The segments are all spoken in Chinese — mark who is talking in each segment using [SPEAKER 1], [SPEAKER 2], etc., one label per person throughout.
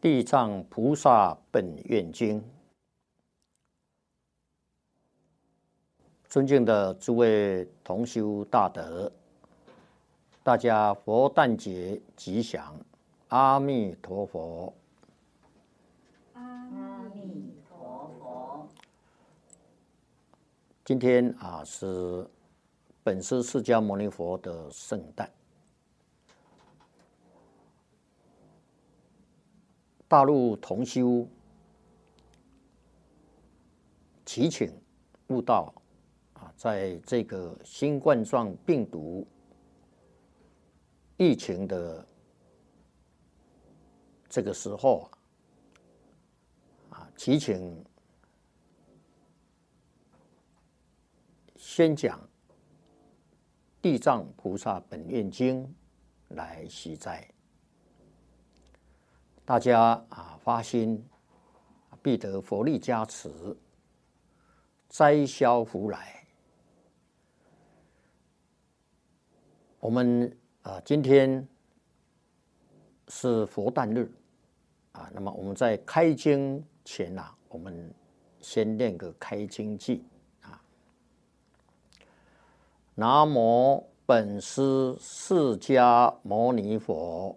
[SPEAKER 1] 地藏菩萨本愿经，尊敬的诸位同修大德，大家佛诞节吉祥，阿弥陀佛。
[SPEAKER 2] 阿弥陀佛。
[SPEAKER 1] 今天啊是本师释迦牟尼佛的圣诞。大陆同修祈请悟道啊，在这个新冠状病毒疫情的这个时候啊，祈请先讲《地藏菩萨本愿经》来洗灾。大家啊，发心必得佛力加持，灾消福来。我们啊，今天是佛诞日啊，那么我们在开经前呐，我们先念个开经偈啊。南无本师释迦牟尼佛。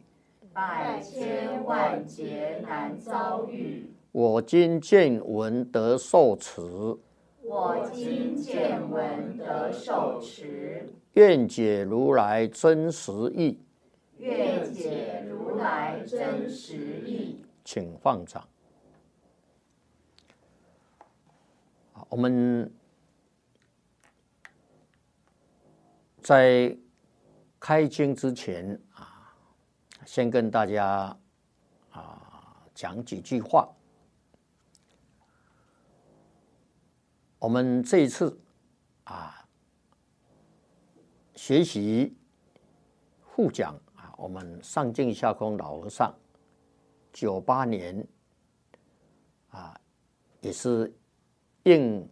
[SPEAKER 2] 百千万劫难遭遇。
[SPEAKER 1] 我今见闻得受持，
[SPEAKER 2] 我今见闻得受持。
[SPEAKER 1] 愿解如来真实义，
[SPEAKER 2] 愿解如来真实义。
[SPEAKER 1] 请放掌。我们在。开经之前啊，先跟大家啊讲几句话。我们这一次啊学习互讲啊，我们上净下空老和尚九八年啊，也是应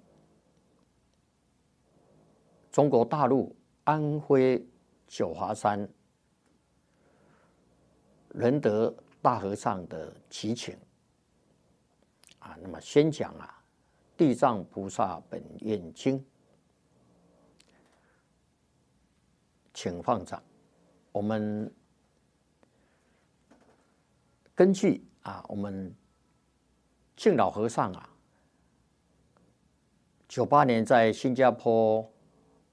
[SPEAKER 1] 中国大陆安徽。九华山仁德大和尚的祈请啊，那么先讲啊《地藏菩萨本愿经》，请放掌。我们根据啊，我们敬老和尚啊，九八年在新加坡。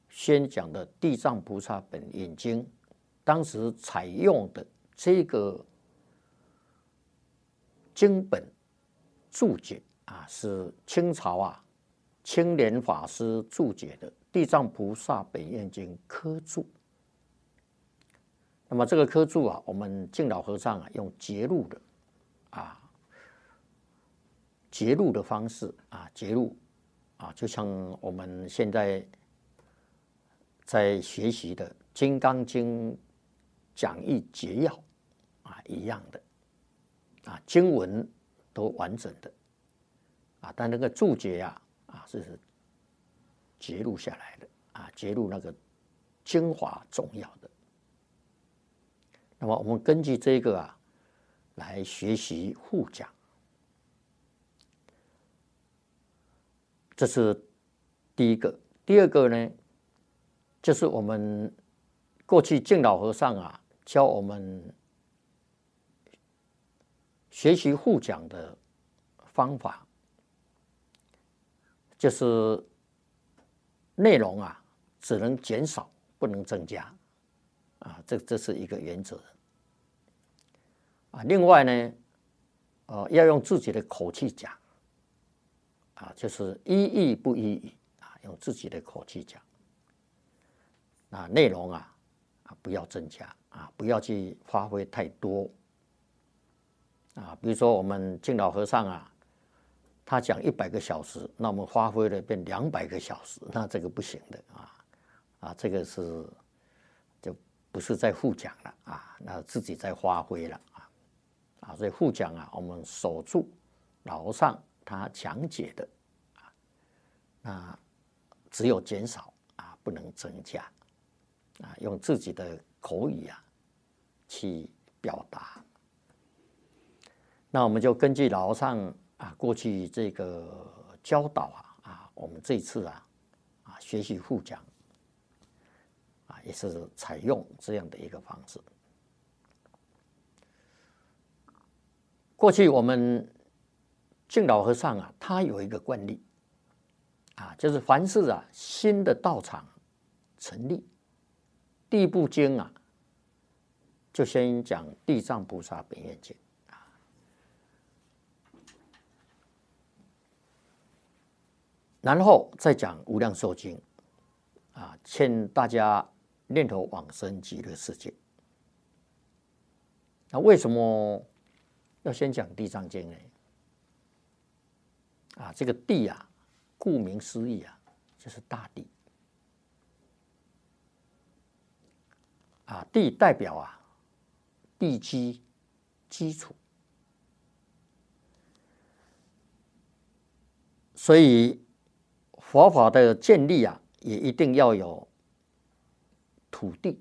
[SPEAKER 1] 先讲的《地藏菩萨本愿经》，当时采用的这个经本注解啊，是清朝啊青莲法师注解的《地藏菩萨本愿经》科注。那么这个科注啊，我们敬老和尚啊用节录的啊节录的方式啊节录啊，就像我们现在。在学习的《金刚经》讲义解要啊一样的啊经文都完整的啊，但那个注解呀啊是揭录下来的啊揭录那个精华重要的。那么我们根据这个啊来学习互讲，这是第一个。第二个呢？就是我们过去敬老和尚啊教我们学习互讲的方法，就是内容啊只能减少不能增加啊，这这是一个原则啊。另外呢，呃，要用自己的口气讲啊，就是一意不一语啊，用自己的口气讲。啊，内容啊，啊不要增加啊，不要去发挥太多啊，比如说我们敬老和尚啊，他讲一百个小时，那我们发挥了变两百个小时，那这个不行的啊，啊，这个是就不是在互讲了啊，那自己在发挥了啊，啊，所以互讲啊，我们守住老和尚他讲解的啊，那只有减少啊，不能增加啊，用自己的口语啊去表达。那我们就根据老和尚啊过去这个教导啊啊，我们这次啊啊学习互讲啊，也是采用这样的一个方式。过去我们敬老和尚啊，他有一个惯例啊，就是凡是啊新的道场成立，第一部经啊，就先讲《地藏菩萨本愿经》。然后再讲《无量寿经》，啊，劝大家念头往生极乐世界。那为什么要先讲《地藏经》呢？啊，这个地啊，顾名思义啊，就是大地。啊，地代表啊，地基基础，所以。佛法的建立啊，也一定要有土地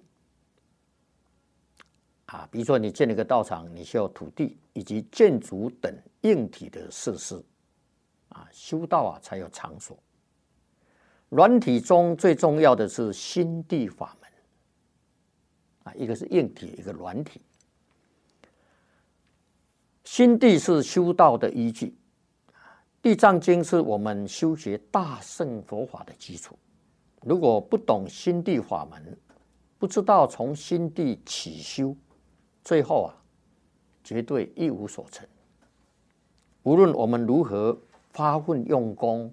[SPEAKER 1] 啊。比如说，你建了一个道场，你需要土地以及建筑等硬体的设施啊。修道啊，才有场所。软体中最重要的是心地法门啊，一个是硬体，一个软体。心地是修道的依据。地藏经是我们修学大乘佛法的基础。如果不懂心地法门，不知道从心地起修，最后啊，绝对一无所成。无论我们如何发奋用功，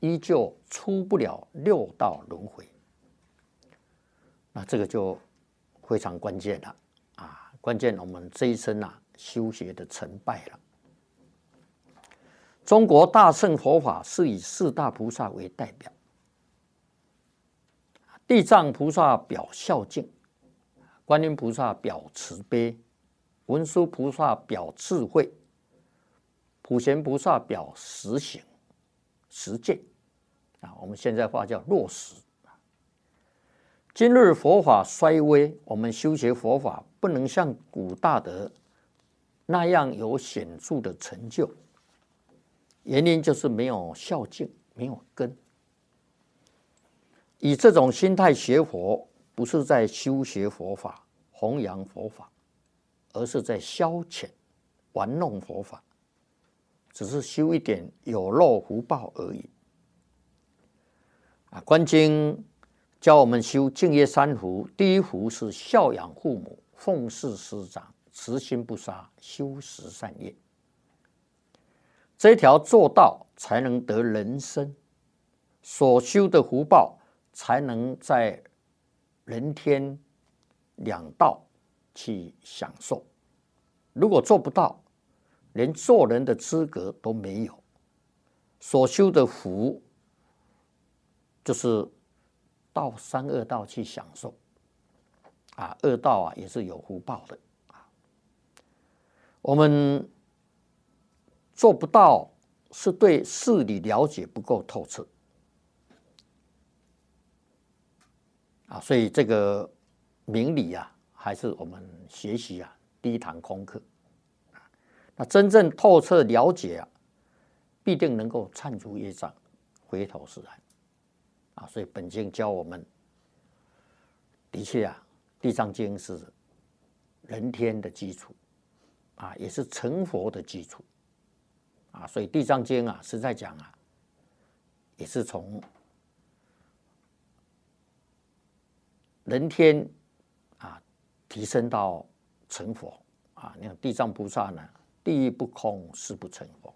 [SPEAKER 1] 依旧出不了六道轮回。那这个就非常关键了啊！关键我们这一生啊，修学的成败了。中国大乘佛法是以四大菩萨为代表，地藏菩萨表孝敬，观音菩萨表慈悲，文殊菩萨表智慧，普贤菩萨表实行实践。啊，我们现在话叫落实。今日佛法衰微，我们修学佛法不能像古大德那样有显著的成就。原因就是没有孝敬，没有根。以这种心态学佛，不是在修学佛法、弘扬佛法，而是在消遣、玩弄佛法，只是修一点有漏福报而已。啊，《观经》教我们修净业三福，第一福是孝养父母、奉事师长、慈心不杀、修十善业。这条做到，才能得人生所修的福报，才能在人天两道去享受。如果做不到，连做人的资格都没有。所修的福，就是到三恶道去享受。啊，恶道啊，也是有福报的啊。我们。做不到，是对事理了解不够透彻啊！所以这个明理啊，还是我们学习啊第一堂功课。那真正透彻了解啊，必定能够铲除业障，回头是岸啊！所以本经教我们，的确啊，《地藏经》是人天的基础啊，也是成佛的基础。啊，所以《地藏经》啊，是在讲啊，也是从人天啊提升到成佛啊。你看地藏菩萨呢，地狱不空，誓不成佛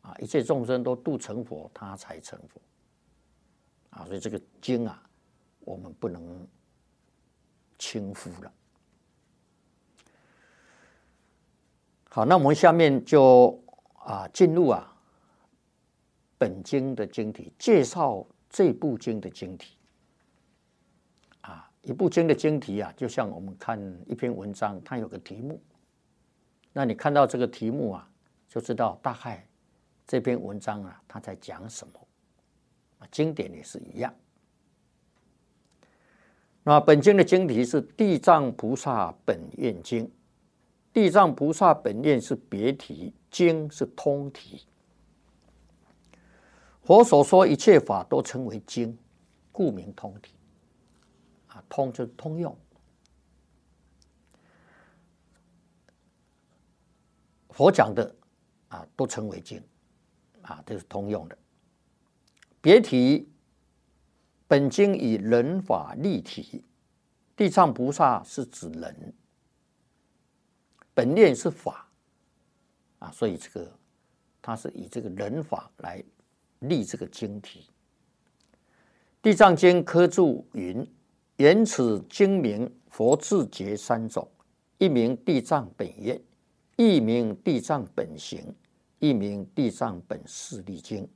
[SPEAKER 1] 啊。一切众生都度成佛，他才成佛啊。所以这个经啊，我们不能轻忽了。好，那我们下面就啊进入啊本经的经题，介绍这部经的经题。啊，一部经的经题啊，就像我们看一篇文章，它有个题目，那你看到这个题目啊，就知道大概这篇文章啊，它在讲什么。经典也是一样。那本经的经题是《地藏菩萨本愿经》，《地藏菩萨本愿》是别题，经是通体。佛所说一切法都称为经，故名通体。啊，通就是通用。佛讲的啊，都称为经，啊，这是通用的。别提。本经以人法立体，地藏菩萨是指人，本念是法所以这个它是以这个人法来立这个经题。地藏经科注云：言此经名佛智觉三种，一名地藏本愿，一名地藏本行，一名地藏本事力经。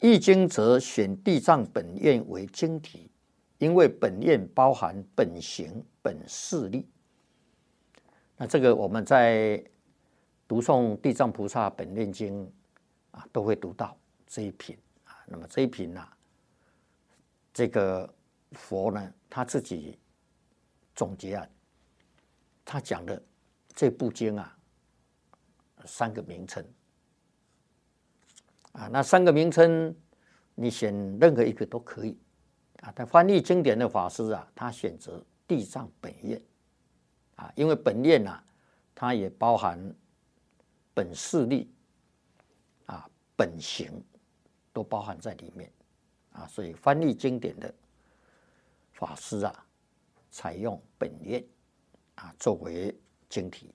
[SPEAKER 1] 易经则选地藏本愿为经题，因为本愿包含本行、本势力。那这个我们在读诵地藏菩萨本愿经啊，都会读到这一品啊。那么这一品呢，这个佛呢他自己总结啊，他讲的这部经啊，三个名称。啊，那三个名称，你选任何一个都可以啊。但翻译经典的法师啊，他选择地藏本愿啊，因为本愿呐，它也包含本事力啊、本行都包含在里面啊，所以翻译经典的法师啊，采用本愿啊作为经题。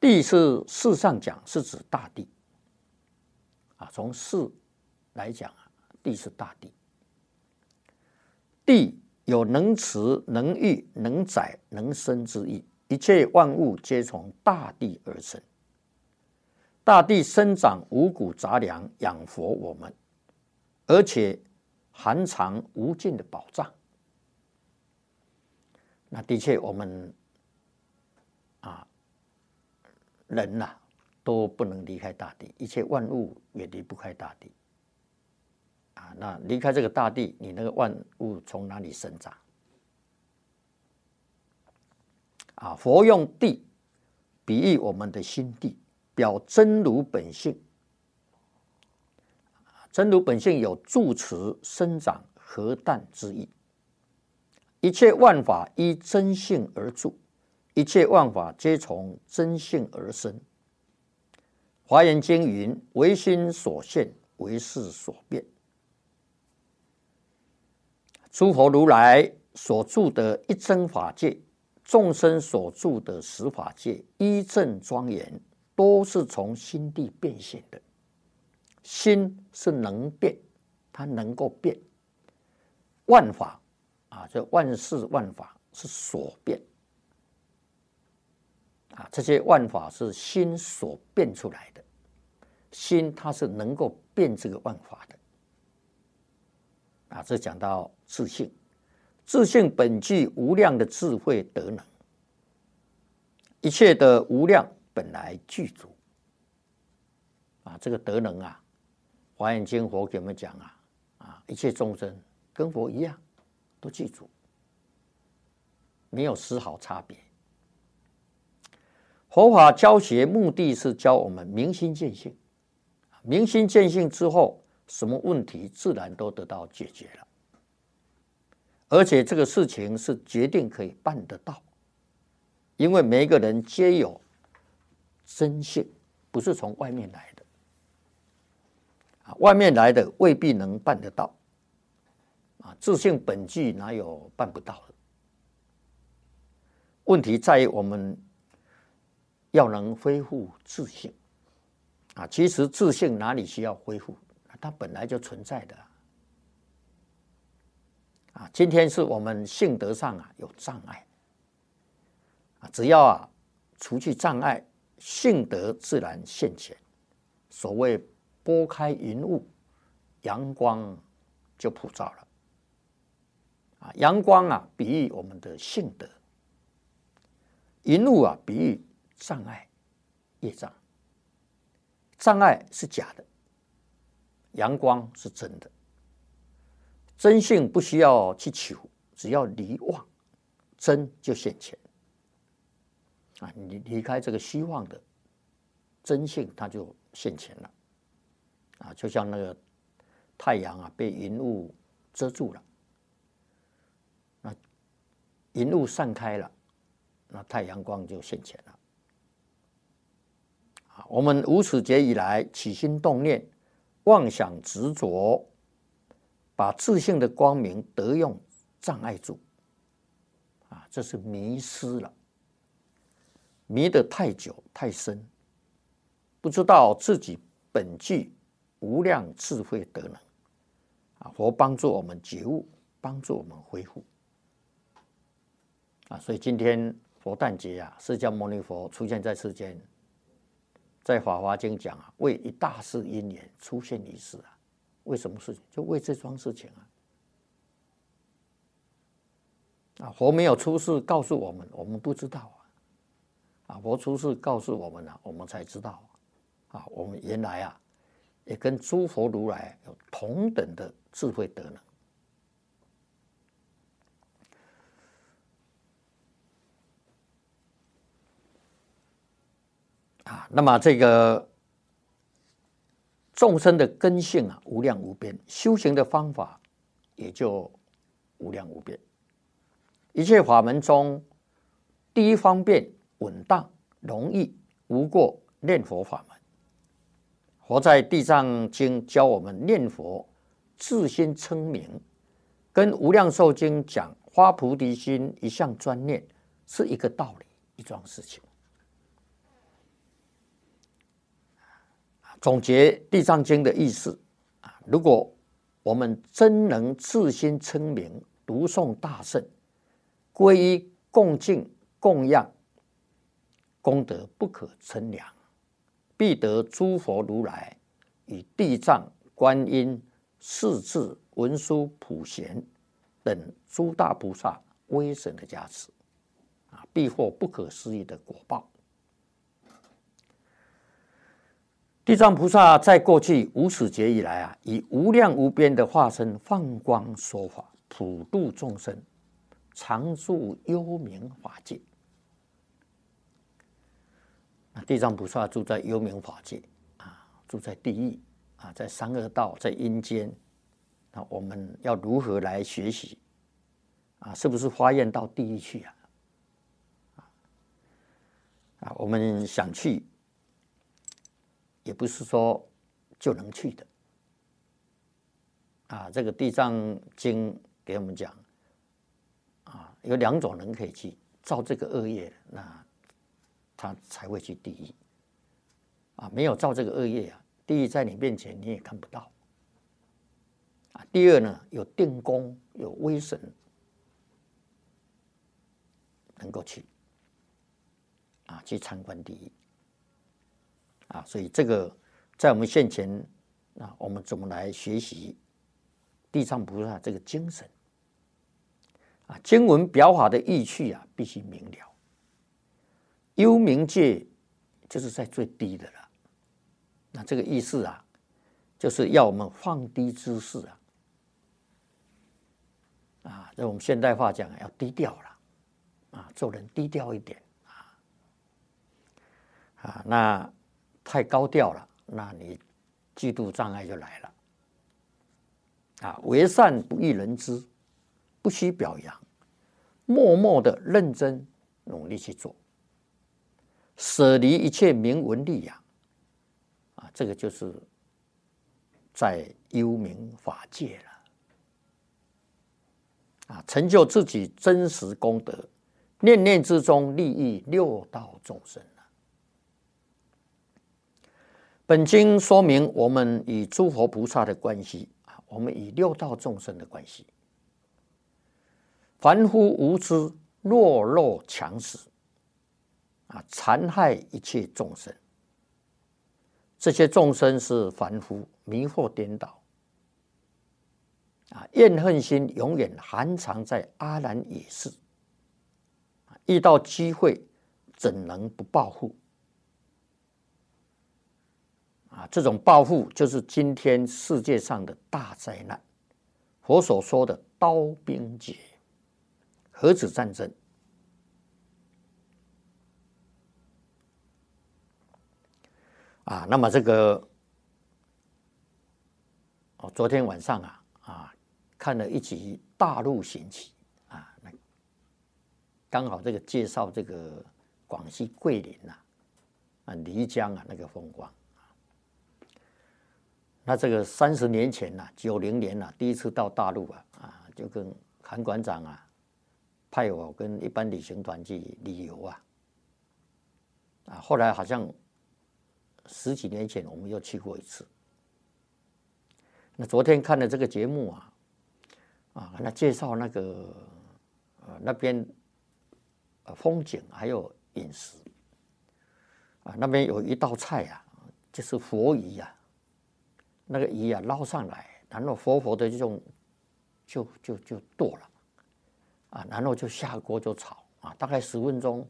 [SPEAKER 1] 地是世上讲，是指大地。啊，从事来讲啊，地是大地，地有能持、能育、能载、能生之意，一切万物皆从大地而生。大地生长五谷杂粮，养活我们，而且含藏无尽的宝藏。那的确，我们啊，人呐。都不能离开大地，一切万物也离不开大地。啊，那离开这个大地，你那个万物从哪里生长？啊，佛用地比喻我们的心地，表真如本性。真如本性有住持、生长、核弹之意。一切万法依真性而住，一切万法皆从真性而生。华严经云：“唯心所现，唯识所变。”诸佛如来所住的一真法界，众生所住的十法界，一正庄严，都是从心地变现的。心是能变，它能够变。万法啊，这万事万法是所变。啊，这些万法是心所变出来的，心它是能够变这个万法的。啊，这讲到自信，自信本具无量的智慧德能，一切的无量本来具足。啊，这个德能啊，华严经佛给我们讲啊，啊，一切众生跟佛一样，都具足，没有丝毫差别。佛法教学目的是教我们明心见性，明心见性之后，什么问题自然都得到解决了。而且这个事情是决定可以办得到，因为每一个人皆有真性，不是从外面来的，啊，外面来的未必能办得到，啊，自性本具哪有办不到的？问题在于我们。要能恢复自信啊！其实自信哪里需要恢复？它本来就存在的啊！今天是我们性德上啊有障碍啊，只要啊除去障碍，性德自然现前。所谓拨开云雾，阳光就普照了。啊，阳光啊，比喻我们的性德；云雾啊，比喻障碍、业障。障碍是假的，阳光是真的。真性不需要去求，只要离妄，真就现前。啊，你离开这个虚妄的真性，它就现前了。啊，就像那个太阳啊，被云雾遮住了，那云雾散开了，那太阳光就现前了。啊我们无始劫以来起心动念、妄想执着，把自信的光明得用障碍住，啊，这是迷失了，迷得太久太深，不知道自己本具无量智慧德能，啊，佛帮助我们觉悟，帮助我们恢复，啊，所以今天佛诞节啊，释迦牟尼佛出现在世间。在《法华经》讲啊，为一大事因缘出现一世啊，为什么事情？就为这桩事情啊。啊，佛没有出世告诉我们，我们不知道啊。啊，佛出世告诉我们了，我们才知道啊。我们原来啊，也跟诸佛如来有同等的智慧德能。啊，那么这个众生的根性啊，无量无边，修行的方法也就无量无边。一切法门中，第一方便、稳当、容易、无过念佛法门。佛在《地藏经》教我们念佛，自心称名，跟《无量寿经》讲发菩提心，一向专念，是一个道理，一桩事情。总结《地藏经》的意思啊，如果我们真能自心称名、读诵大圣、皈依共敬供养，功德不可称量，必得诸佛如来与地藏、观音、四智、文殊、普贤等诸大菩萨威神的加持，啊，必获不可思议的果报。地藏菩萨在过去无始劫以来啊，以无量无边的化身放光说法，普度众生，常住幽冥法界。地藏菩萨住在幽冥法界啊，住在地狱啊，在三恶道，在阴间。那我们要如何来学习啊？是不是发愿到地狱去啊？啊，我们想去。也不是说就能去的啊！这个《地藏经》给我们讲啊，有两种人可以去造这个恶业，那他才会去地狱啊。没有造这个恶业啊，地狱在你面前你也看不到啊。第二呢，有定功、有威神，能够去啊，去参观地狱。啊，所以这个在我们现前啊，我们怎么来学习地藏菩萨这个精神啊？经文表法的意趣啊，必须明了。幽冥界就是在最低的了，那这个意思啊，就是要我们放低姿势啊，啊，在我们现代化讲要低调了啊，做人低调一点啊，啊，那。太高调了，那你嫉妒障碍就来了。啊，为善不欲人知，不需表扬，默默的认真努力去做，舍离一切名闻利养，啊，这个就是在幽冥法界了。啊，成就自己真实功德，念念之中利益六道众生。本经说明我们与诸佛菩萨的关系啊，我们与六道众生的关系。凡夫无知，弱肉强食啊，残害一切众生。这些众生是凡夫，迷惑颠倒，啊，怨恨心永远含藏在阿难也是。遇到机会，怎能不报复？啊，这种报复就是今天世界上的大灾难。佛所说的刀兵劫，核子战争。啊，那么这个，哦，昨天晚上啊啊，看了一集《大陆寻奇》啊，那刚好这个介绍这个广西桂林呐，啊漓江啊那个风光。那这个三十年前呐，九零年呐，第一次到大陆啊，啊，就跟韩馆长啊派我跟一般旅行团去旅游啊，啊，后来好像十几年前我们又去过一次。那昨天看的这个节目啊，啊，那介绍那个呃那边风景还有饮食啊，那边有一道菜啊，就是佛鱼呀。那个鱼啊捞上来，然后活活的这种就就就剁了，啊，然后就下锅就炒啊，大概十分钟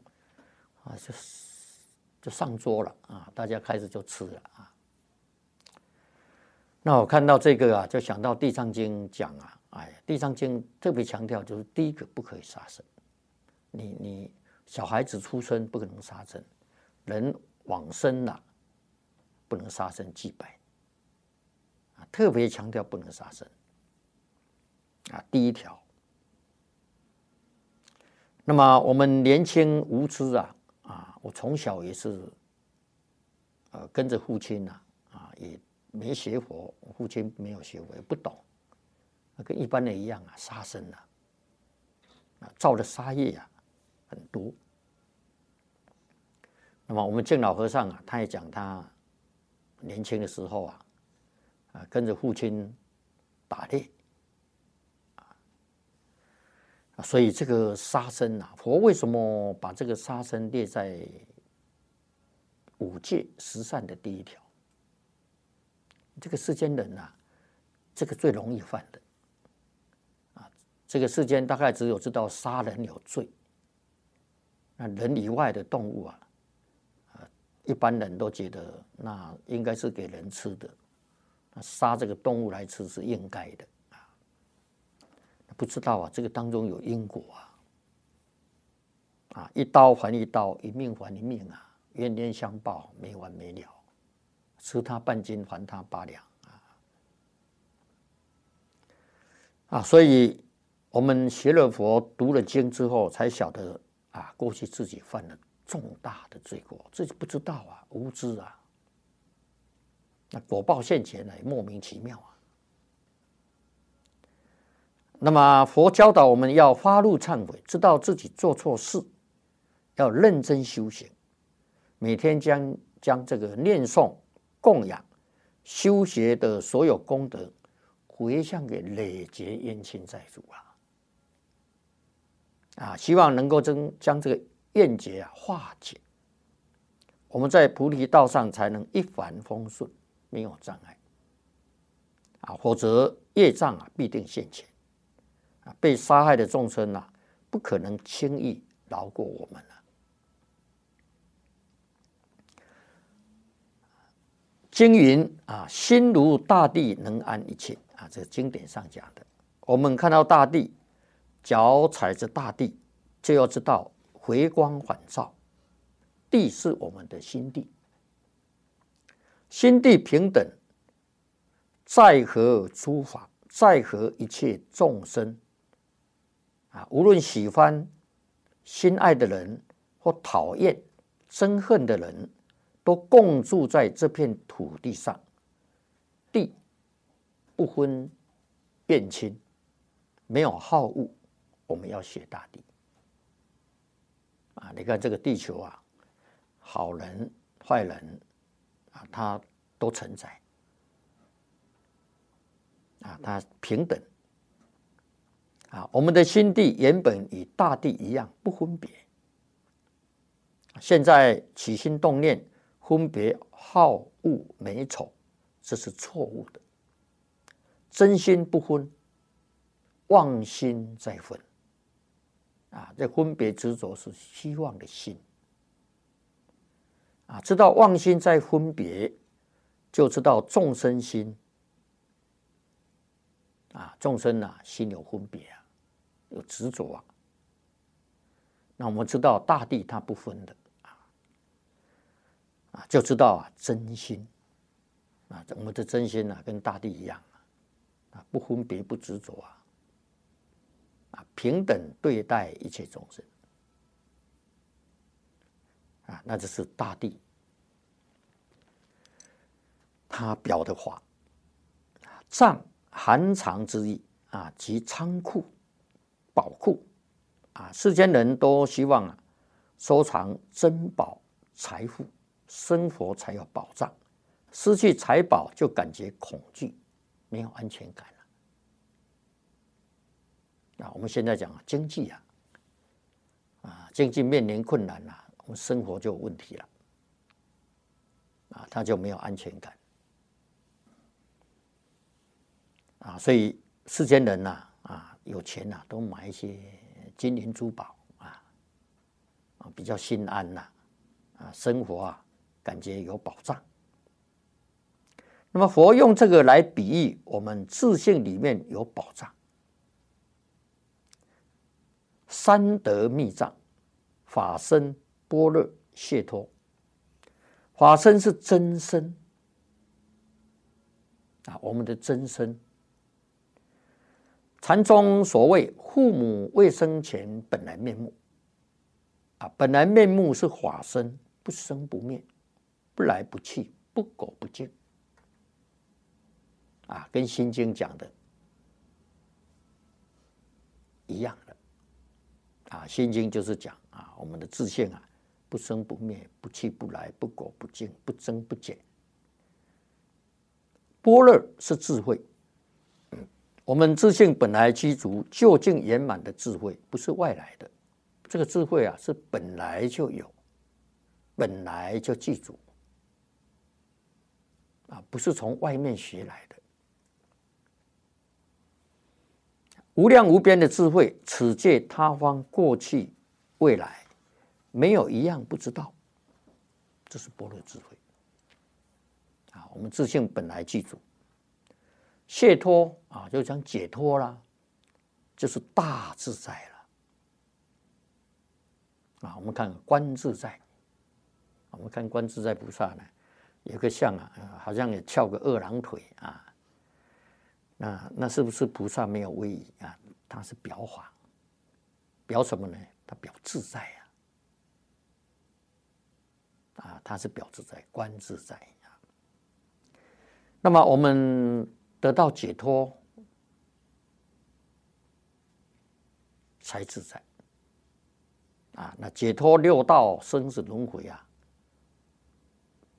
[SPEAKER 1] 啊，就是就上桌了啊，大家开始就吃了啊。那我看到这个啊，就想到《地藏经》讲啊，哎，《地藏经》特别强调就是第一个不可以杀生，你你小孩子出生不可能杀生，人往生了不能杀生祭拜啊。特别强调不能杀生啊，第一条。那么我们年轻无知啊，我从小也是，呃，跟着父亲呐啊，也没学佛，父亲没有学佛，也不懂，跟一般人一样啊，杀生啊，啊，造的杀业啊很多。那么我们敬老和尚啊，他也讲他年轻的时候啊。啊，跟着父亲打猎啊，所以这个杀生啊，佛为什么把这个杀生列在五戒十善的第一条？这个世间人啊，这个最容易犯的啊，这个世间大概只有知道杀人有罪，那人以外的动物啊，啊，一般人都觉得那应该是给人吃的。那杀这个动物来吃是应该的，不知道啊，这个当中有因果啊，啊，一刀还一刀，一命还一命啊，冤冤相报没完没了，吃他半斤还他八两啊，啊，所以我们学了佛、读了经之后，才晓得啊，过去自己犯了重大的罪过，自己不知道啊，无知啊。那果报现前呢，莫名其妙啊。那么佛教导我们要发怒忏悔，知道自己做错事，要认真修行，每天将将这个念诵、供养、修学的所有功德回向给累劫冤亲债主啊！啊，希望能够将将这个怨结啊化解，我们在菩提道上才能一帆风顺。没有障碍啊，否则业障啊必定现前，被杀害的众生呐，不可能轻易饶过我们了。经云啊，心如大地，能安一切啊，这经典上讲的。我们看到大地，脚踩着大地，就要知道回光返照，地是我们的心地。心地平等，在和诸法，在和一切众生，啊，无论喜欢、心爱的人或讨厌、憎恨的人，都共住在这片土地上。地不分变亲，没有好恶，我们要学大地。啊，你看这个地球啊，好人坏人。啊，它都存在，啊，它平等，啊，我们的心地原本与大地一样不分别，现在起心动念分别好恶美丑，这是错误的。真心不分，妄心在分。啊，这分别执着是希望的心。啊，知道妄心在分别，就知道众生心。啊，众生啊，心有分别啊，有执着啊。那我们知道大地它不分的啊，啊，就知道啊真心啊，我们的真心啊，跟大地一样啊，不分别不执着啊，啊，平等对待一切众生啊，那就是大地它表的话，藏。含藏之意啊，即仓库、宝库啊，世间人都希望啊，收藏珍宝、财富，生活才有保障。失去财宝就感觉恐惧，没有安全感了。啊，我们现在讲经济啊，啊，经济面临困难了，我们生活就有问题了，啊，他就没有安全感。啊，所以世间人呐，有钱呐，都买一些金银珠宝啊，啊，比较心安呐，啊，生活啊，感觉有保障。那么佛用这个来比喻我们自信里面有保障。三德密藏，法身、般若、解脱。法身是真身啊，我们的真身。禅宗所谓“父母未生前本来面目”，啊，本来面目是法身，不生不灭，不来不去，不垢不净，啊，跟《心经》讲的一样的，啊，《心经》就是讲啊，我们的自性啊，不生不灭，不去不来，不垢不净，不增不减。般若是智慧。我们自信本来具足究竟圆满的智慧，不是外来的。这个智慧啊，是本来就有，本来就具足啊，不是从外面学来的。无量无边的智慧，此界他方过去未来，没有一样不知道。这是般若智慧啊，我们自信本来具足。解脱啊，就讲解脱啦，就是大自在了啊。我们看观自在，我们看观自在菩萨呢，有个像啊，好像也翘个二郎腿啊。那那是不是菩萨没有威仪啊？他是表法，表什么呢？他表自在呀，啊，他是表自在，观自在啊。那么我们。得到解脱才自在啊！那解脱六道生死轮回啊，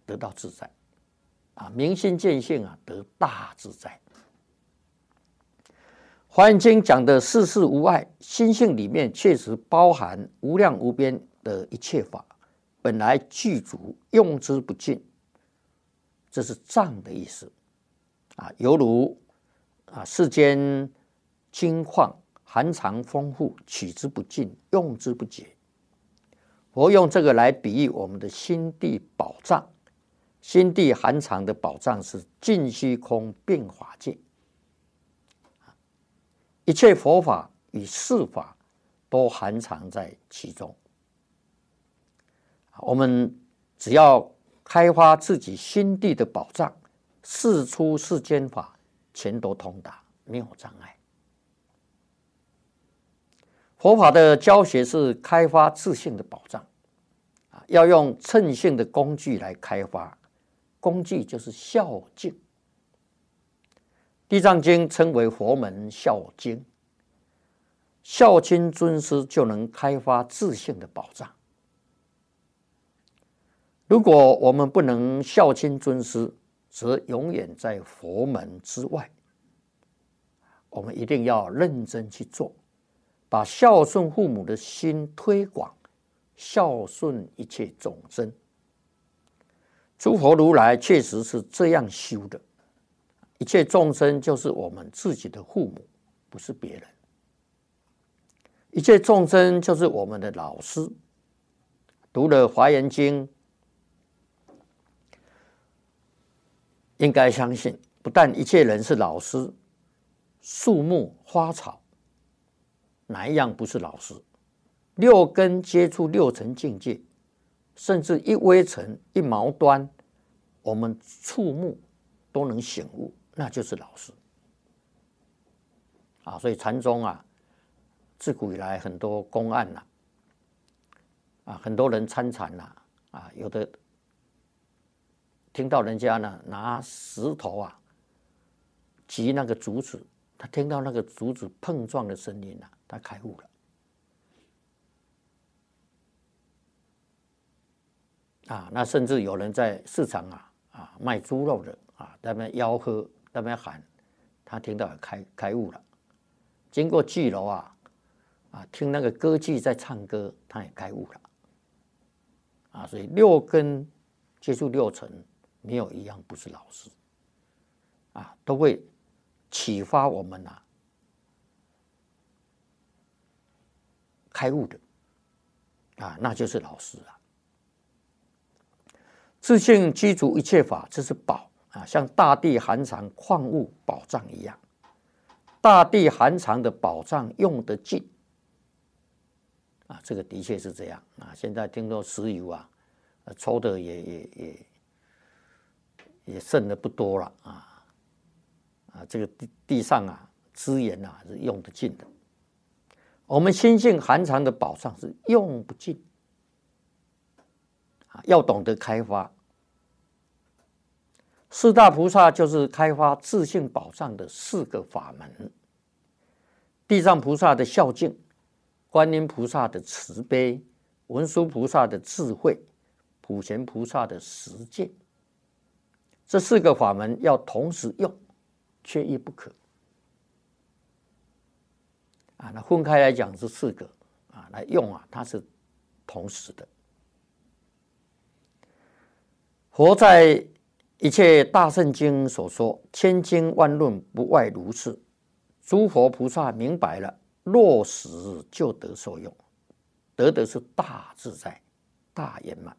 [SPEAKER 1] 得到自在啊！明心见性啊，得大自在。华严经讲的世事无碍，心性里面确实包含无量无边的一切法，本来具足，用之不尽，这是藏的意思。啊，犹如啊世间金矿含藏丰富，取之不尽，用之不竭。我用这个来比喻我们的心地宝藏，心地含藏的宝藏是尽虚空变法界，一切佛法与世法都含藏在其中。我们只要开发自己心地的宝藏。世出世间法，全都通达，没有障碍。佛法的教学是开发自信的保障，啊，要用称性的工具来开发，工具就是孝敬。地藏经称为佛门孝经，孝亲尊师就能开发自信的保障。如果我们不能孝亲尊师，则永远在佛门之外。我们一定要认真去做，把孝顺父母的心推广，孝顺一切众生。诸佛如来确实是这样修的。一切众生就是我们自己的父母，不是别人。一切众生就是我们的老师。读了《华严经》，应该相信，不但一切人是老师，树木花草，哪一样不是老师？六根接触六层境界，甚至一微尘、一毛端，我们触目都能醒悟。那就是老师啊，所以禅宗啊，自古以来很多公案呐，啊，很多人参禅呐，啊，有的听到人家呢拿石头啊击那个竹子，他听到那个竹子碰撞的声音呐，他开悟了。啊，那甚至有人在市场啊啊卖猪肉的啊，在那吆喝。那边喊，他听到开开悟了。经过聚楼啊，啊，听那个歌剧在唱歌，他也开悟了。啊，所以六根接触六尘，没有一样不是老师。啊，都会启发我们呐，开悟的。啊，那就是老师啊。自信积足一切法，这是宝。啊，像大地含藏矿物宝藏一样，大地含藏的宝藏用得尽啊，这个的确是这样啊。现在听说石油啊，抽的也也也也剩的不多了啊啊，这个地地上啊资源啊是用得尽的，我们心性含藏的宝藏是用不尽啊，要懂得开发。四大菩萨就是开发自信宝藏的四个法门：地藏菩萨的孝敬，观音菩萨的慈悲，文殊菩萨的智慧，普贤菩萨的实践。这四个法门要同时用，缺一不可。啊，那分开来讲是四个啊，来用啊，它是同时的。佛在。一切大圣经所说，千经万论不外如是。诸佛菩萨明白了，落实就得受用，得的是大自在、大圆满。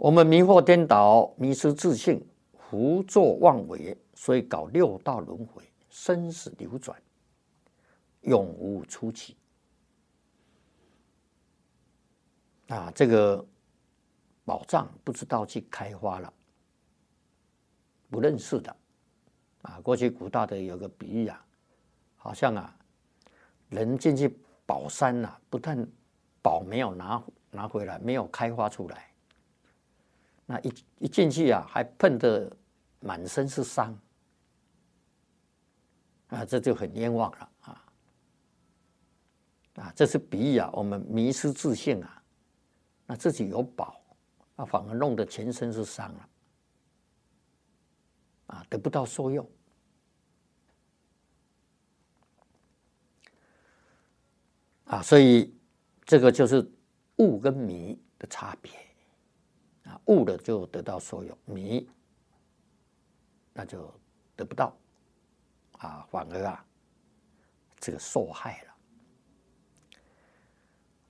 [SPEAKER 1] 我们迷惑颠倒、迷失自信、胡作妄为，所以搞六道轮回、生死流转，永无出期。啊，这个。宝藏不知道去开花了，不认识的啊。过去古代的有个比喻啊，好像啊，人进去宝山呐，不但宝没有拿拿回来，没有开花出来，那一一进去啊，还碰得满身是伤啊，这就很冤枉了啊啊！这是比喻啊，我们迷失自信啊，那自己有宝。啊反而弄得全身是伤了，啊，得不到受用，啊，所以这个就是悟跟迷的差别，啊，悟了就得到所有，迷那就得不到，啊，反而啊，这个受害了。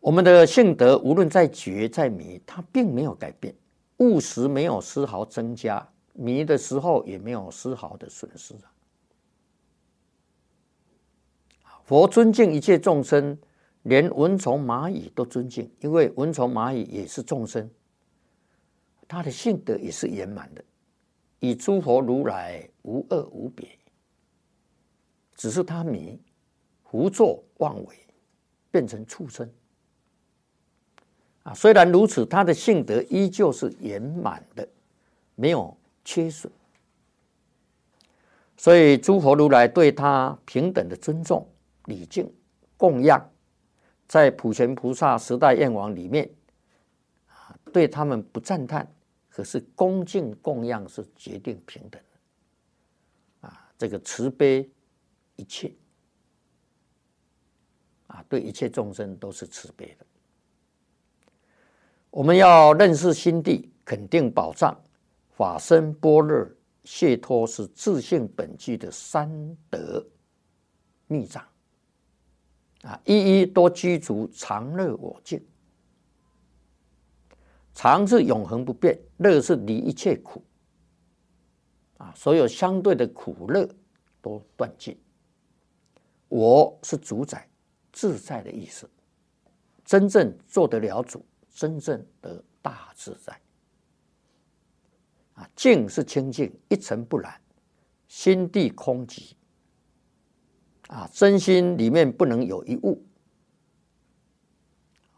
[SPEAKER 1] 我们的性德无论在觉在迷，它并没有改变，悟时没有丝毫增加，迷的时候也没有丝毫的损失啊。佛尊敬一切众生，连蚊虫蚂蚁都尊敬，因为蚊虫蚂蚁也是众生，他的性德也是圆满的，与诸佛如来无二无别，只是他迷，胡作妄为，变成畜生。啊，虽然如此，他的性德依旧是圆满的，没有缺损。所以诸佛如来对他平等的尊重、礼敬、供养，在普贤菩萨十大愿王里面，啊，对他们不赞叹，可是恭敬供养是决定平等的。啊，这个慈悲一切，啊，对一切众生都是慈悲的。我们要认识心地，肯定宝藏，法身般若解脱是自性本具的三德密藏啊，一一多居足常乐我净。常是永恒不变，乐是离一切苦啊，所有相对的苦乐都断尽。我是主宰自在的意思，真正做得了主，真正得大自在。啊，静是清净，一尘不染，心地空寂。啊，真心里面不能有一物。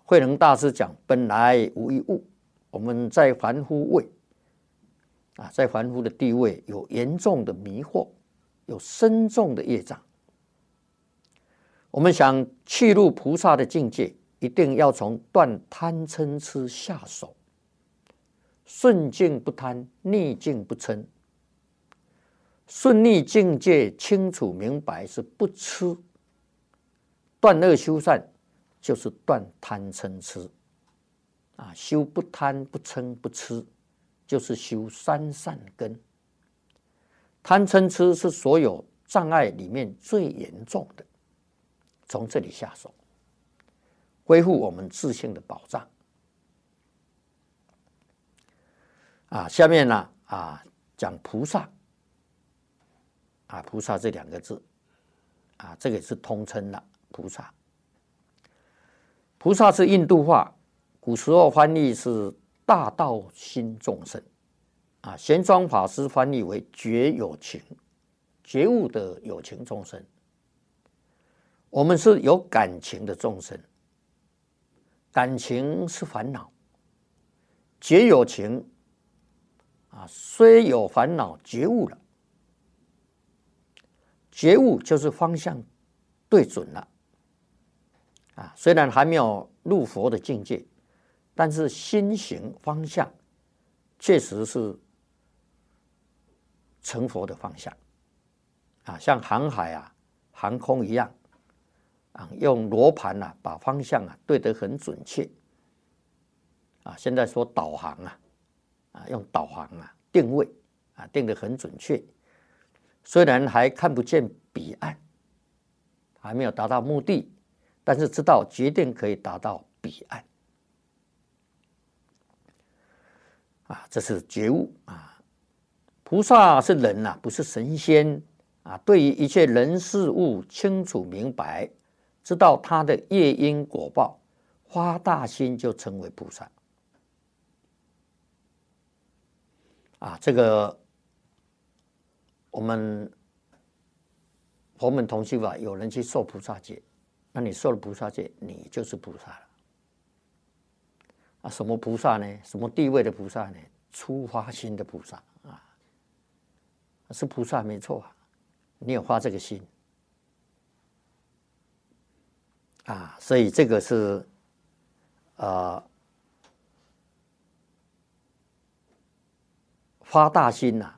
[SPEAKER 1] 慧能大师讲：本来无一物。我们在凡夫位啊，在凡夫的地位有严重的迷惑，有深重的业障。我们想去入菩萨的境界，一定要从断贪嗔痴下手。顺境不贪，逆境不嗔。顺逆境界清楚明白是不吃，断恶修善就是断贪嗔痴。啊，修不贪不嗔不痴，就是修三善根。贪嗔痴是所有障碍里面最严重的，从这里下手，恢复我们自信的保障。啊，下面呢啊讲菩萨，啊菩萨这两个字，啊这个是通称的菩萨。菩萨是印度话。古时候翻译是大道心众生，啊，玄奘法师翻译为觉有情，觉悟的有情众生。我们是有感情的众生，感情是烦恼，觉有情，啊，虽有烦恼，觉悟了，觉悟就是方向对准了，啊，虽然还没有入佛的境界。但是心行方向确实是成佛的方向啊，像航海啊、航空一样啊，用罗盘啊把方向啊对得很准确啊。现在说导航啊啊，用导航啊定位啊定得很准确，虽然还看不见彼岸，还没有达到目的，但是知道决定可以达到彼岸。啊，这是觉悟啊！菩萨是人呐，不是神仙啊。对于一切人事物清楚明白，知道他的业因果报，发大心就成为菩萨。啊，这个我们佛门同修法，有人去受菩萨戒，那你受了菩萨戒，你就是菩萨了。啊，什么菩萨呢？什么地位的菩萨呢？初发心的菩萨啊，是菩萨没错啊。你有发这个心啊，所以这个是呃发大心呐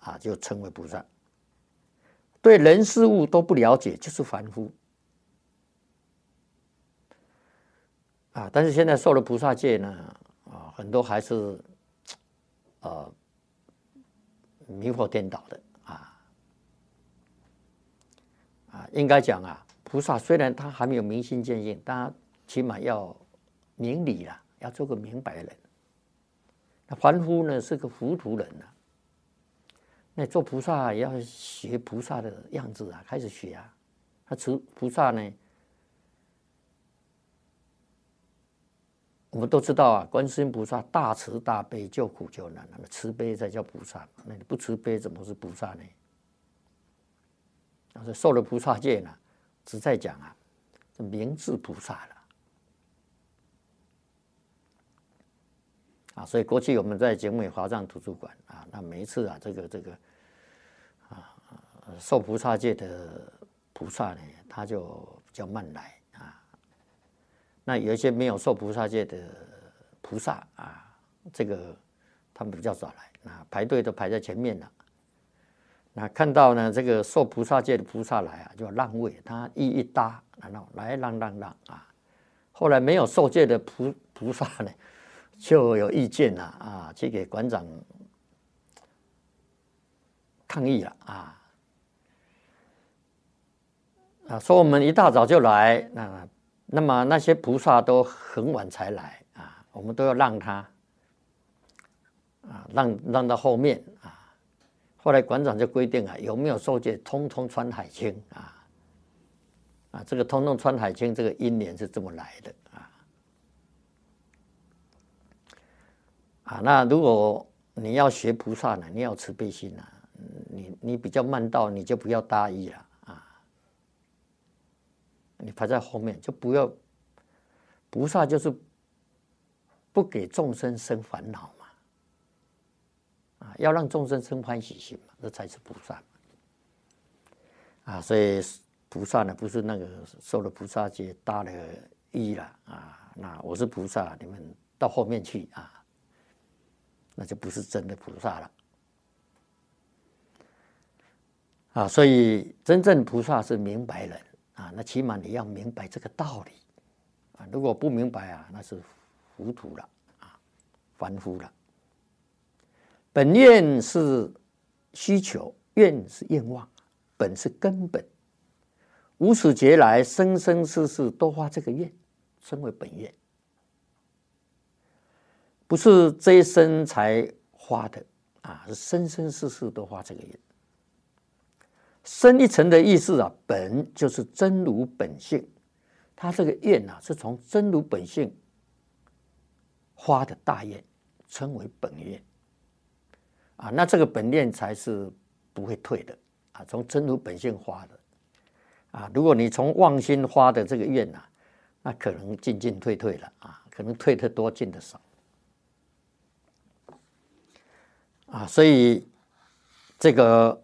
[SPEAKER 1] 啊，就称为菩萨。对人事物都不了解，就是凡夫。啊，但是现在受了菩萨戒呢，啊，很多还是，呃，迷惑颠倒的啊，啊，应该讲啊，菩萨虽然他还没有明心见性，但起码要明理了，要做个明白人。那凡夫呢，是个糊涂人呐。那做菩萨也要学菩萨的样子啊，开始学啊。他慈菩萨呢？我们都知道啊，观世音菩萨大慈大悲，救苦救难，那么慈悲才叫菩萨。那你不慈悲，怎么是菩萨呢？要是受了菩萨戒呢，只在讲啊，这明智菩萨了。啊，所以过去我们在景美华藏图书馆啊，那每一次啊，这个这个啊，受菩萨戒的菩萨呢，他就比较慢来。那有一些没有受菩萨戒的菩萨啊，这个他们比较早来，那排队都排在前面了。那看到呢这个受菩萨戒的菩萨来啊，就让位，他一一搭，然后来让让让啊。后来没有受戒的菩菩萨呢，就有意见了啊，去给馆长抗议了啊啊，说我们一大早就来，那那么那些菩萨都很晚才来啊，我们都要让他啊，让让到后面啊。后来馆长就规定啊，有没有受戒，通通穿海青啊。啊，这个通通穿海青，这个因缘是这么来的啊！啊，那如果你要学菩萨呢，你要慈悲心呐，你你比较慢到，你就不要大意了！你排在后面，就不要菩萨就是不给众生生烦恼嘛，啊，要让众生生欢喜心嘛，这才是菩萨啊！所以。菩萨呢，不是那个受了菩萨戒大了衣了啊？那我是菩萨，你们到后面去啊，那就不是真的菩萨了啊！所以真正菩萨是明白人啊，那起码你要明白这个道理啊。如果不明白啊，那是糊涂了啊，凡夫了。本愿是需求，愿是愿望，本是根本。无始劫来，生生世世都发这个愿，称为本愿，不是这一生才发的啊，是生生世世都发这个愿。深一层的意思啊，本就是真如本性，他这个愿啊，是从真如本性发的大愿，称为本愿啊。那这个本愿才是不会退的啊，从真如本性发的。啊，如果你从妄心发的这个愿呐，那可能进进退退了啊，可能退的多，进的少啊，所以这个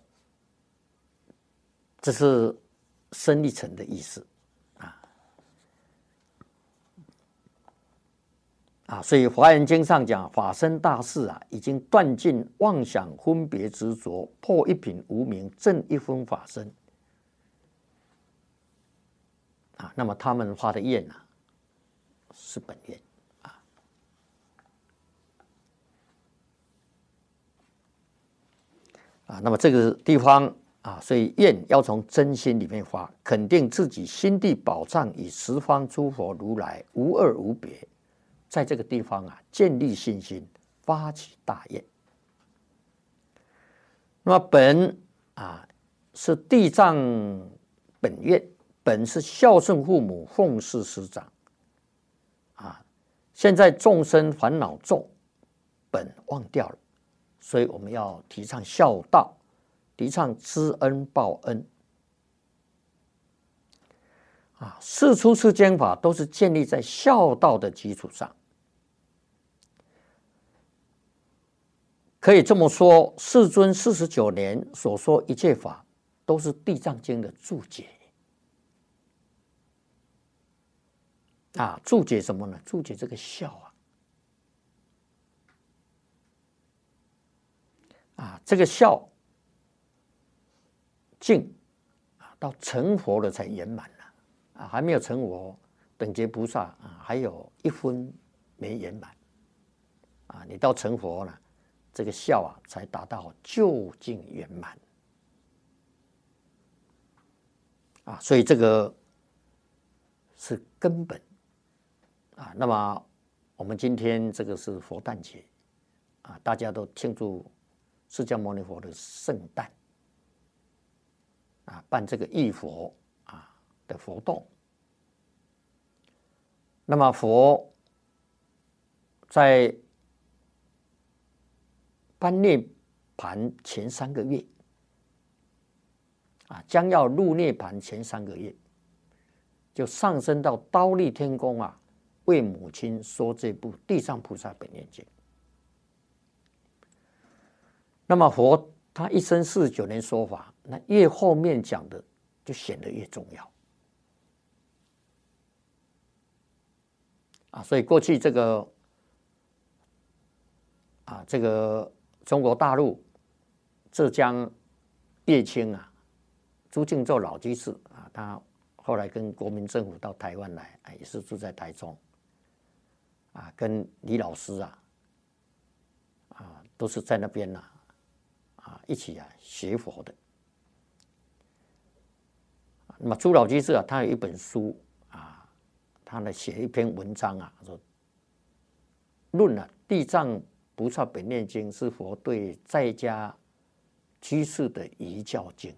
[SPEAKER 1] 这是生一层的意思啊啊，所以《华严经》上讲，法身大士啊，已经断尽妄想分别执着，破一品无名，正一分法身。啊，那么他们发的愿呢，是本愿啊啊，那么这个地方啊，所以愿要从真心里面发，肯定自己心地宝藏与十方诸佛如来无二无别，在这个地方啊，建立信心，发起大愿。那么本啊是地藏本愿。本是孝顺父母、奉事师长，啊，现在众生烦恼重，本忘掉了，所以我们要提倡孝道，提倡知恩报恩，啊，四出世间法都是建立在孝道的基础上，可以这么说，世尊四十九年所说一切法，都是地藏经的注解。啊，注解什么呢？注解这个孝啊，啊，这个孝敬啊，到成佛了才圆满了啊，还没有成佛，等觉菩萨啊，还有一分没圆满啊，你到成佛了，这个孝啊，才达到究竟圆满啊，所以这个是根本。啊，那么我们今天这个是佛诞节，啊，大家都庆祝释迦牟尼佛的圣诞，啊，办这个义佛啊的活动。那么佛在班涅盘前三个月，啊，将要入涅盘前三个月，就上升到刀立天宫啊。为母亲说这部《地藏菩萨本愿经》，那么佛他一生四十九年说法，那越后面讲的就显得越重要啊！所以过去这个啊，这个中国大陆浙江叶青啊，朱敬做老居士啊，他后来跟国民政府到台湾来，啊，也是住在台中，啊，跟李老师啊，啊，都是在那边呐，啊，一起啊学佛的。那么朱老居士啊，他有一本书啊，他呢写一篇文章啊，说论了《地藏菩萨本愿经》是佛对在家居士的遗教经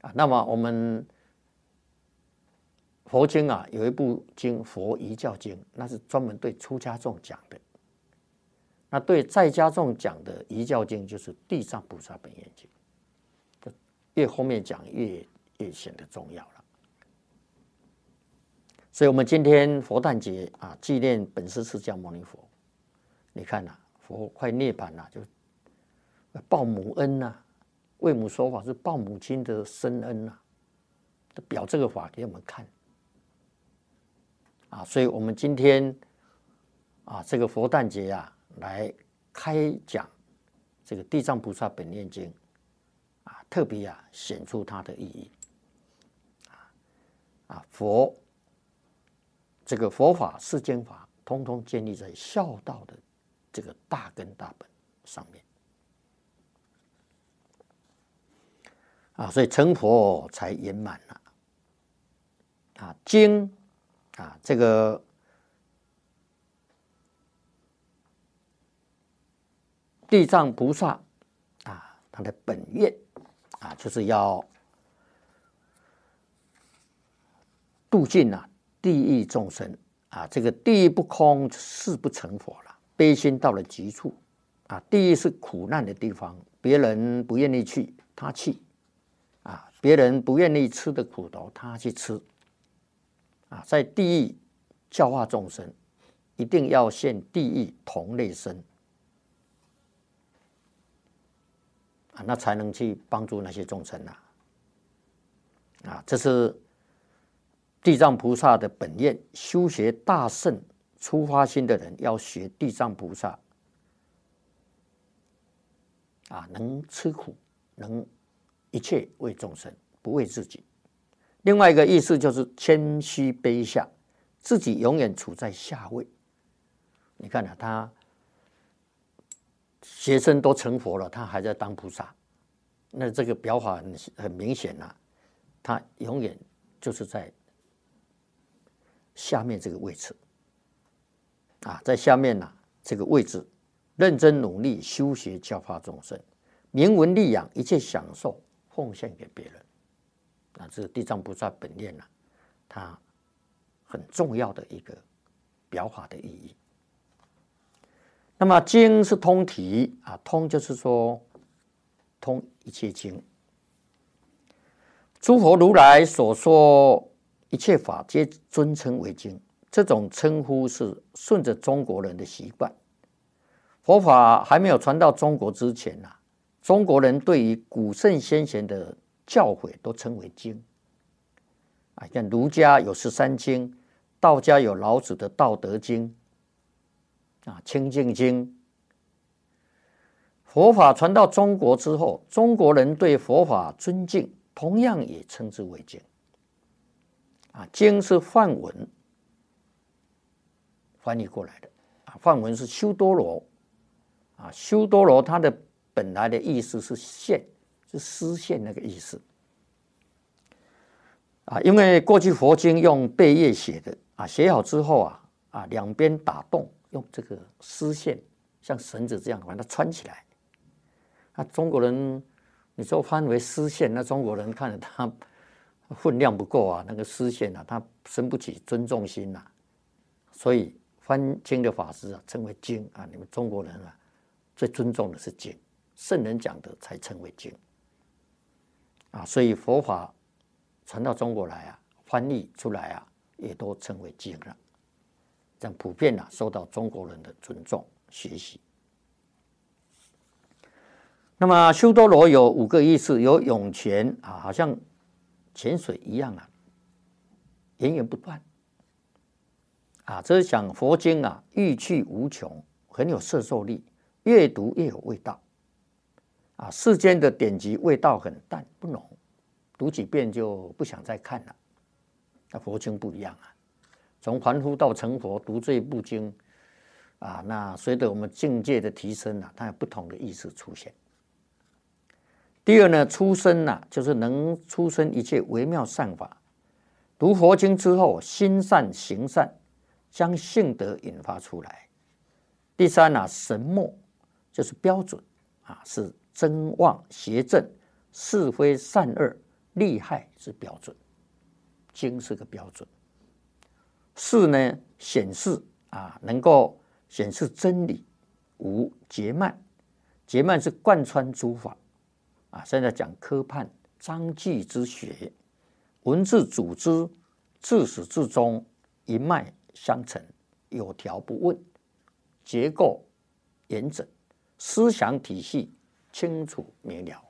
[SPEAKER 1] 啊。那么我们佛经啊，有一部经《佛遗教经》，那是专门对出家众讲的。那对在家众讲的遗教经，就是《地藏菩萨本愿经》。越后面讲越越显得重要了，所以，我们今天佛诞节啊，纪念本师释迦牟尼佛。你看呐，佛快涅槃了，就报母恩呐，为母说法是报母亲的深恩呐，表这个法给我们看啊。所以，我们今天啊，这个佛诞节啊，来开讲这个《地藏菩萨本愿经》。特别啊，显出它的意义啊！佛这个佛法世间法，通通建立在孝道的这个大根大本上面啊，所以成佛才圆满了啊。经啊，这个地藏菩萨啊，他的本愿。啊，就是要度尽呐地狱众生啊，这个地狱不空，誓不成佛了。悲心到了极处啊，地狱是苦难的地方，别人不愿意去，他去啊；别人不愿意吃的苦头，他去吃啊。在地狱教化众生，一定要现地狱同类身。啊，那才能去帮助那些众生呐！啊，这是地藏菩萨的本愿。修学大圣出发心的人，要学地藏菩萨啊，能吃苦，能一切为众生，不为自己。另外一个意思就是谦虚卑下，自己永远处在下位。你看啊，他。学生都成佛了，他还在当菩萨，那这个表法很很明显呐，他永远就是在下面这个位置。啊，在下面呢这个位置，认真努力修学教化众生，名闻利养一切享受奉献给别人，啊，这是地藏菩萨本愿呐，它很重要的一个表法的意义。那么经是通体啊，通就是说通一切经。诸佛如来所说一切法，皆尊称为经。这种称呼是顺着中国人的习惯。佛法还没有传到中国之前呐，中国人对于古圣先贤的教诲都称为经。啊，像儒家有十三经，道家有老子的《道德经》。啊，《清净经》佛法传到中国之后，中国人对佛法尊敬，同样也称之为经。啊，经是梵文翻译过来的，啊，梵文是修多罗，啊，修多罗它的本来的意思是线，是丝线那个意思。啊，因为过去佛经用贝叶写的，啊，写好之后啊，啊，两边打洞。用这个丝线像绳子这样把它穿起来。那中国人，你说翻为丝线，那中国人看着他分量不够啊，那个丝线啊，他生不起尊重心呐。所以翻经的法师啊，称为经啊。你们中国人啊，最尊重的是经，圣人讲的才称为经啊。所以佛法传到中国来啊，翻译出来啊，也都称为经了。这样普遍啊，受到中国人的尊重学习。那么修多罗有五个意思，有涌泉啊，好像泉水一样啊，源源不断啊。这是讲佛经啊，欲去无穷，很有摄受力，越读越有味道啊，世间的典籍味道很淡不浓，读几遍就不想再看了。那佛经不一样啊，从凡夫到成佛，读这一部经啊，那随着我们境界的提升啊，它有不同的意思出现。第二呢，出生呐，就是能出生一切微妙善法。读佛经之后，心善行善，将性德引发出来。第三呢，神墨就是标准啊，是真妄邪正是非善恶利害是标准，经是个标准。四呢，显示啊，能够显示真理。五结脉，结脉是贯穿诸法。啊，现在讲科判章句之学，文字组织自始至终一脉相承，有条不紊，结构严整，思想体系清楚明了。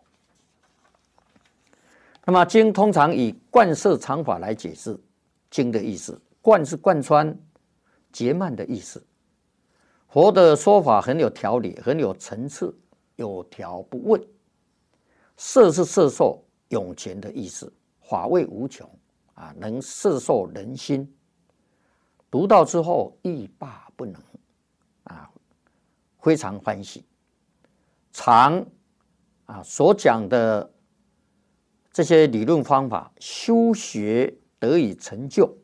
[SPEAKER 1] 那么经通常以贯摄常法来解释经的意思，贯是贯穿，结曼的意思。佛的说法很有条理，很有层次，有条不紊。色是色受涌泉的意思，法味无穷啊，能摄受人心。读到之后欲罢不能啊，非常欢喜。常啊所讲的这些理论方法，修学得以成就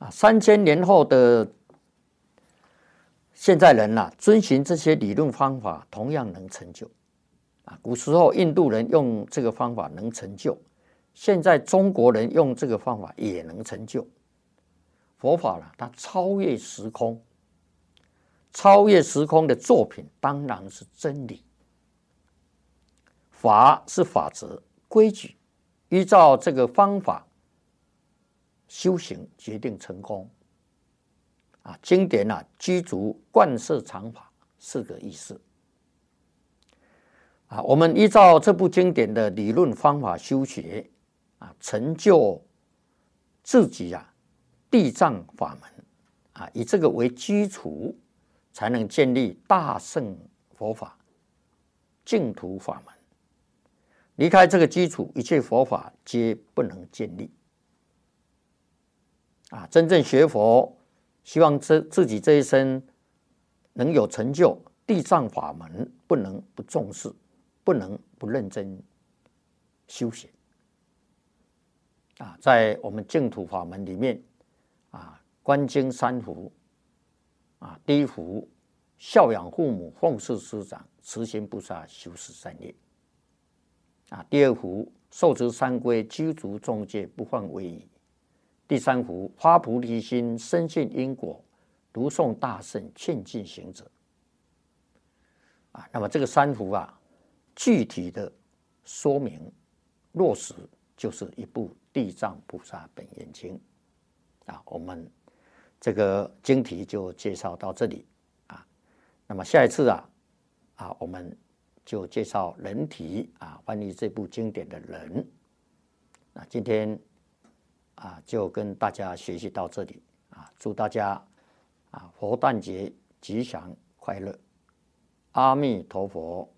[SPEAKER 1] 啊，三千年后的现在人呐，遵循这些理论方法，同样能成就。啊古时候印度人用这个方法能成就，现在中国人用这个方法也能成就。佛法呢，它超越时空，超越时空的作品当然是真理。法是法则、规矩，依照这个方法修行，决定成功。啊，经典啊，居足贯摄常法四个意思。啊，我们依照这部经典的理论方法修学，啊，成就自己啊，地藏法门，啊，以这个为基础，才能建立大圣佛法、净土法门。离开这个基础，一切佛法皆不能建立。啊，真正学佛，希望自自己这一生能有成就，地藏法门不能不重视。不能不认真修行啊！在我们净土法门里面啊，观经三福啊，第一福孝养父母，奉事师长，慈心不杀，修持善业啊；第二福受持三规，居足众戒，不犯威仪；第三幅发菩提心，深信因果，读诵大圣，劝进行者啊。那么这个三幅啊。具体的说明落实，就是一部《地藏菩萨本愿经》啊。我们这个经题就介绍到这里啊。那么下一次啊啊，我们就介绍人体啊，翻译这部经典的人。那今天啊，就跟大家学习到这里啊。祝大家啊，佛诞节吉祥快乐！阿弥陀佛。